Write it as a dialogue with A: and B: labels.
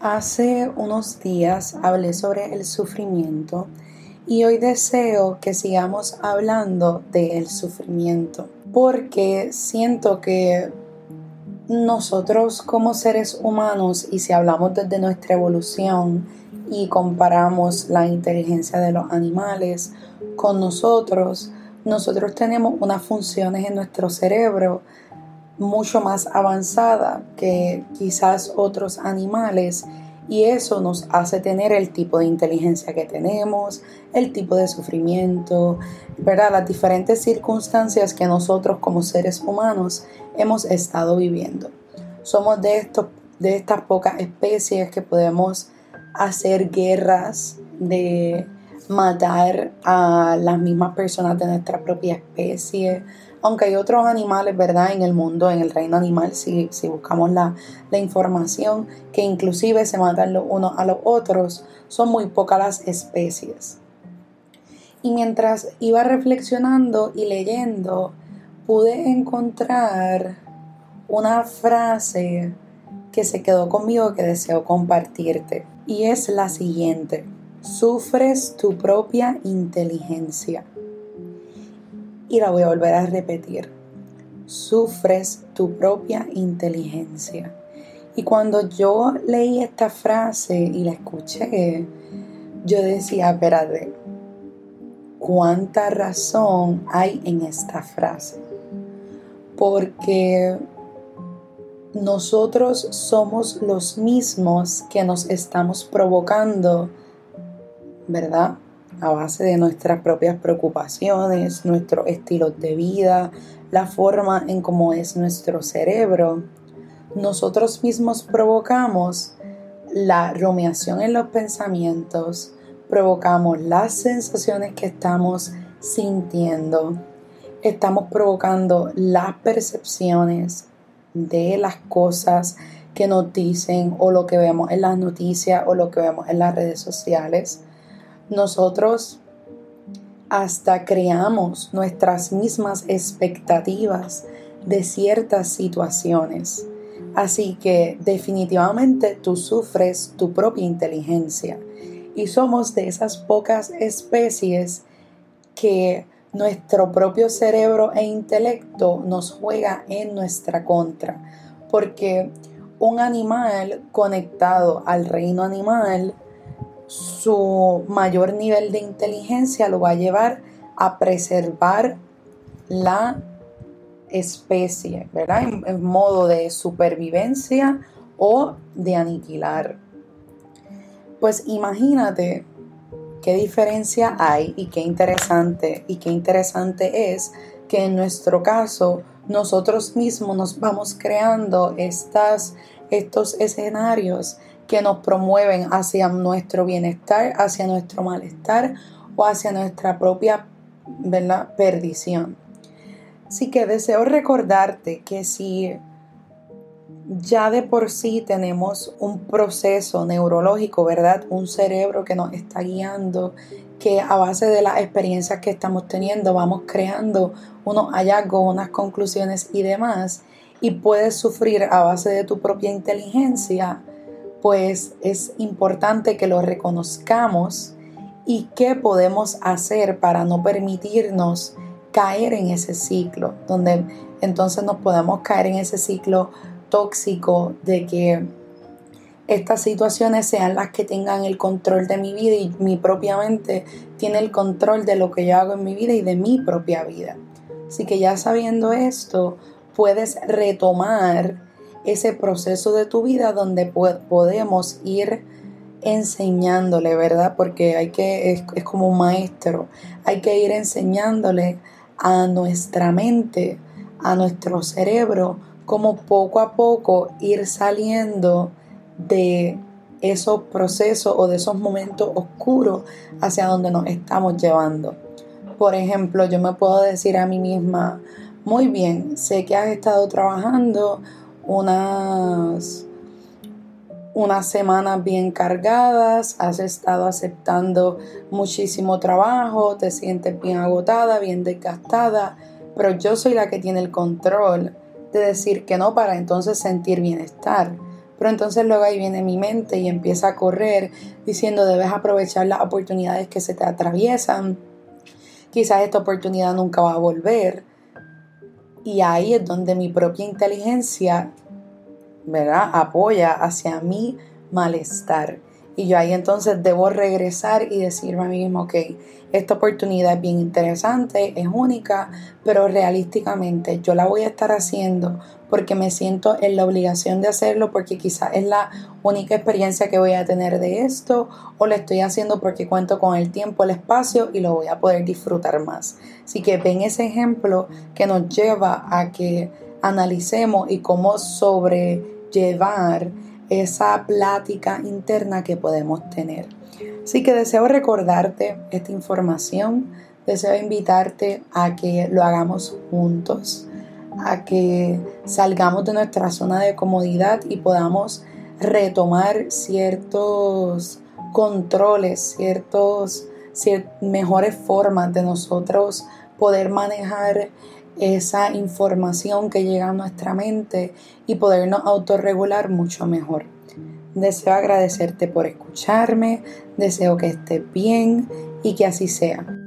A: Hace unos días hablé sobre el sufrimiento y hoy deseo que sigamos hablando del sufrimiento porque siento que nosotros como seres humanos y si hablamos desde nuestra evolución y comparamos la inteligencia de los animales con nosotros, nosotros tenemos unas funciones en nuestro cerebro mucho más avanzada que quizás otros animales y eso nos hace tener el tipo de inteligencia que tenemos, el tipo de sufrimiento, ¿verdad? Las diferentes circunstancias que nosotros como seres humanos hemos estado viviendo. Somos de, de estas pocas especies que podemos hacer guerras, de matar a las mismas personas de nuestra propia especie, aunque hay otros animales, ¿verdad? En el mundo, en el reino animal, si, buscamos la, la, información, que inclusive se matan los unos a los otros, son muy pocas las especies. Y mientras iba reflexionando y leyendo, pude encontrar una frase que se quedó conmigo que deseo compartirte. Y es la siguiente. Sufres tu propia inteligencia y la voy a volver a repetir. Sufres tu propia inteligencia. Y cuando yo leí esta frase y la escuché, yo decía, espérate, ¿cuánta razón hay en esta frase? Porque nosotros somos los mismos que nos estamos provocando, ¿verdad? A base de nuestras propias preocupaciones, nuestros estilos de vida, la forma en cómo es nuestro cerebro, nosotros mismos provocamos la rumiación en los pensamientos, provocamos las sensaciones que estamos sintiendo, estamos provocando las percepciones de las cosas que nos dicen o lo que vemos en las noticias o lo que vemos en las redes sociales nosotros hasta creamos nuestras mismas expectativas de ciertas situaciones. Así que definitivamente tú sufres tu propia inteligencia y somos de esas pocas especies que nuestro propio cerebro e intelecto nos juega en nuestra contra. Porque un animal conectado al reino animal su mayor nivel de inteligencia lo va a llevar a preservar la especie, ¿verdad? En, modo de supervivencia o de aniquilar. Pues imagínate qué diferencia hay y qué interesante y qué interesante es que en nuestro caso nosotros mismos nos vamos creando estas, estos escenarios que nos promueven hacia nuestro bienestar, hacia nuestro malestar o hacia nuestra propia ¿verdad? perdición. Así que deseo recordarte que si ya de por sí tenemos un proceso neurológico, ¿verdad? Un cerebro que nos está guiando, que a base de las experiencias que estamos teniendo vamos creando unos hallazgos, unas conclusiones y demás, y puedes sufrir a base de tu propia inteligencia, pues es importante que lo reconozcamos y qué podemos hacer para no permitirnos caer en ese ciclo, donde entonces nos podemos caer en ese ciclo tóxico de que estas situaciones sean las que tengan el control de mi vida y mi propia mente tiene el control de lo que yo hago en mi vida y de mi propia vida. Así que ya sabiendo esto, puedes retomar ese proceso de tu vida donde podemos ir enseñándole, ¿verdad? Porque hay que, es, es como un maestro, hay que ir enseñándole a nuestra mente, a nuestro cerebro, como poco a poco ir saliendo de esos procesos o de esos momentos oscuros hacia donde nos estamos llevando. Por ejemplo, yo me puedo decir a mí misma, muy bien, sé que has estado trabajando unas, unas semanas bien cargadas, has estado aceptando muchísimo trabajo, te sientes bien agotada, bien desgastada, pero yo soy la que tiene el control de decir que no para entonces sentir bienestar. Pero entonces luego ahí viene mi mente y empieza a correr diciendo debes aprovechar las oportunidades que se te atraviesan. Quizás esta oportunidad nunca va a volver. Y ahí es donde mi propia inteligencia, ¿verdad? Apoya hacia mi malestar. Y yo ahí entonces debo regresar y decirme a mí mismo, ok, esta oportunidad es bien interesante, es única, pero realísticamente yo la voy a estar haciendo porque me siento en la obligación de hacerlo, porque quizás es la única experiencia que voy a tener de esto, o lo estoy haciendo porque cuento con el tiempo, el espacio y lo voy a poder disfrutar más. Así que ven ese ejemplo que nos lleva a que analicemos y cómo sobrellevar esa plática interna que podemos tener. Así que deseo recordarte esta información, deseo invitarte a que lo hagamos juntos, a que salgamos de nuestra zona de comodidad y podamos retomar ciertos controles, ciertos, mejores formas de nosotros poder manejar esa información que llega a nuestra mente y podernos autorregular mucho mejor. Deseo agradecerte por escucharme, deseo que estés bien y que así sea.